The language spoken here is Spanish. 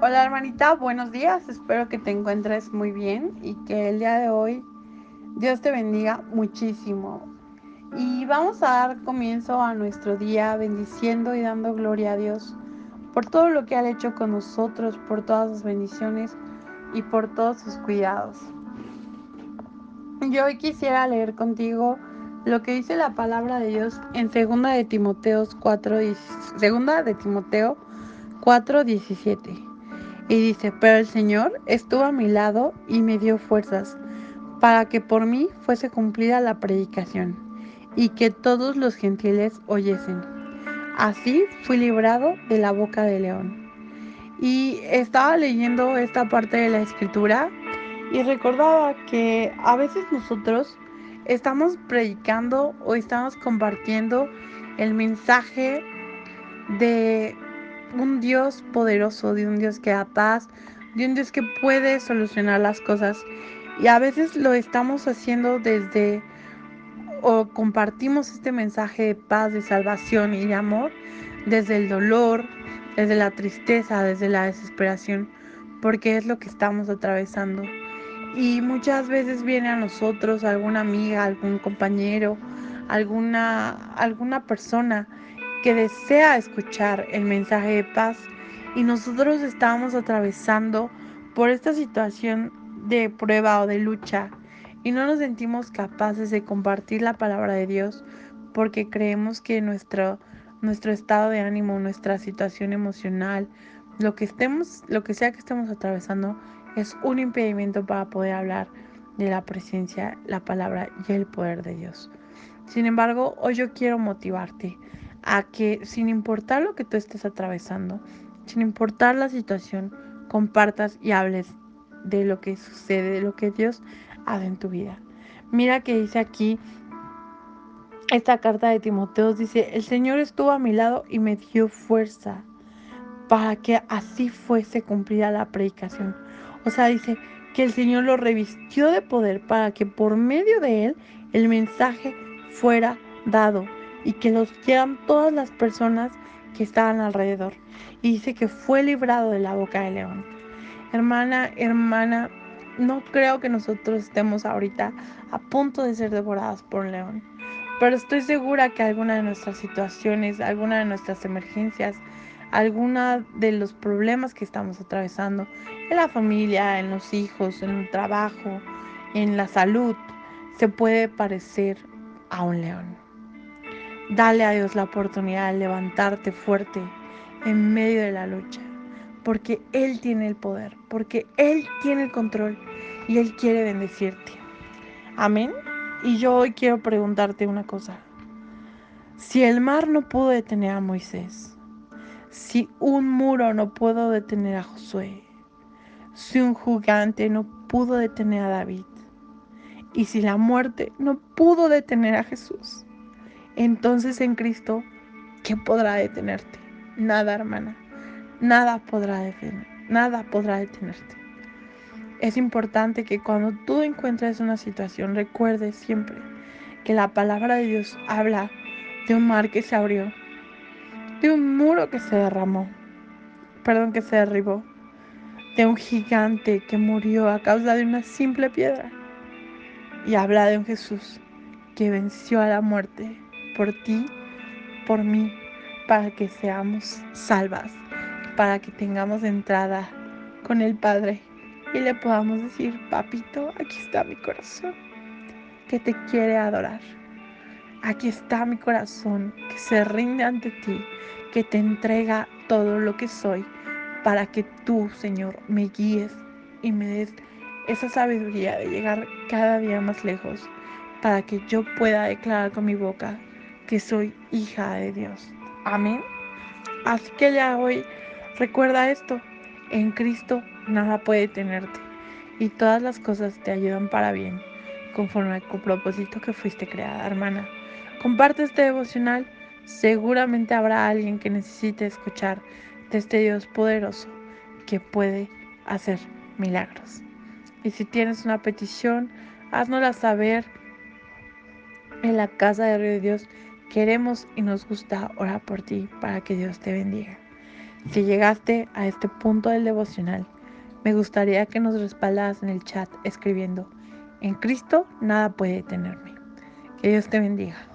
Hola hermanita, buenos días. Espero que te encuentres muy bien y que el día de hoy Dios te bendiga muchísimo. Y vamos a dar comienzo a nuestro día bendiciendo y dando gloria a Dios por todo lo que ha hecho con nosotros, por todas sus bendiciones y por todos sus cuidados. Yo hoy quisiera leer contigo lo que dice la palabra de Dios en segunda de Timoteo 4, segunda de Timoteo 4:17. Y dice, pero el Señor estuvo a mi lado y me dio fuerzas para que por mí fuese cumplida la predicación y que todos los gentiles oyesen. Así fui librado de la boca del león. Y estaba leyendo esta parte de la escritura y recordaba que a veces nosotros estamos predicando o estamos compartiendo el mensaje de un Dios poderoso, de un Dios que da paz, de un Dios que puede solucionar las cosas. Y a veces lo estamos haciendo desde o compartimos este mensaje de paz, de salvación y de amor desde el dolor, desde la tristeza, desde la desesperación, porque es lo que estamos atravesando. Y muchas veces viene a nosotros alguna amiga, algún compañero, alguna, alguna persona que desea escuchar el mensaje de paz y nosotros estamos atravesando por esta situación de prueba o de lucha y no nos sentimos capaces de compartir la palabra de Dios porque creemos que nuestro, nuestro estado de ánimo, nuestra situación emocional, lo que estemos, lo que sea que estemos atravesando es un impedimento para poder hablar de la presencia, la palabra y el poder de Dios. Sin embargo, hoy yo quiero motivarte a que sin importar lo que tú estés atravesando, sin importar la situación, compartas y hables de lo que sucede, de lo que Dios hace en tu vida. Mira que dice aquí esta carta de Timoteo, dice, el Señor estuvo a mi lado y me dio fuerza para que así fuese cumplida la predicación. O sea, dice que el Señor lo revistió de poder para que por medio de él el mensaje fuera dado y que los quieran todas las personas que estaban alrededor. Y dice que fue librado de la boca del león. Hermana, hermana, no creo que nosotros estemos ahorita a punto de ser devoradas por un león. Pero estoy segura que alguna de nuestras situaciones, alguna de nuestras emergencias, alguna de los problemas que estamos atravesando en la familia, en los hijos, en el trabajo, en la salud, se puede parecer a un león. Dale a Dios la oportunidad de levantarte fuerte en medio de la lucha, porque Él tiene el poder, porque Él tiene el control y Él quiere bendecirte. Amén. Y yo hoy quiero preguntarte una cosa. Si el mar no pudo detener a Moisés, si un muro no pudo detener a Josué, si un gigante no pudo detener a David, y si la muerte no pudo detener a Jesús, entonces en Cristo, ¿qué podrá detenerte? Nada, hermana. Nada podrá detener, nada podrá detenerte. Es importante que cuando tú encuentres una situación, recuerdes siempre que la palabra de Dios habla de un mar que se abrió, de un muro que se derramó, perdón, que se derribó, de un gigante que murió a causa de una simple piedra. Y habla de un Jesús que venció a la muerte por ti, por mí, para que seamos salvas, para que tengamos entrada con el Padre y le podamos decir, papito, aquí está mi corazón, que te quiere adorar. Aquí está mi corazón, que se rinde ante ti, que te entrega todo lo que soy, para que tú, Señor, me guíes y me des esa sabiduría de llegar cada día más lejos, para que yo pueda declarar con mi boca que soy hija de Dios. Amén. Así que ya hoy recuerda esto. En Cristo nada puede tenerte y todas las cosas te ayudan para bien, conforme al propósito que fuiste creada, hermana. Comparte este devocional. Seguramente habrá alguien que necesite escuchar de este Dios poderoso que puede hacer milagros. Y si tienes una petición, háznosla saber en la casa de Dios Queremos y nos gusta orar por ti para que Dios te bendiga. Si llegaste a este punto del devocional, me gustaría que nos respaldas en el chat escribiendo, en Cristo nada puede detenerme. Que Dios te bendiga.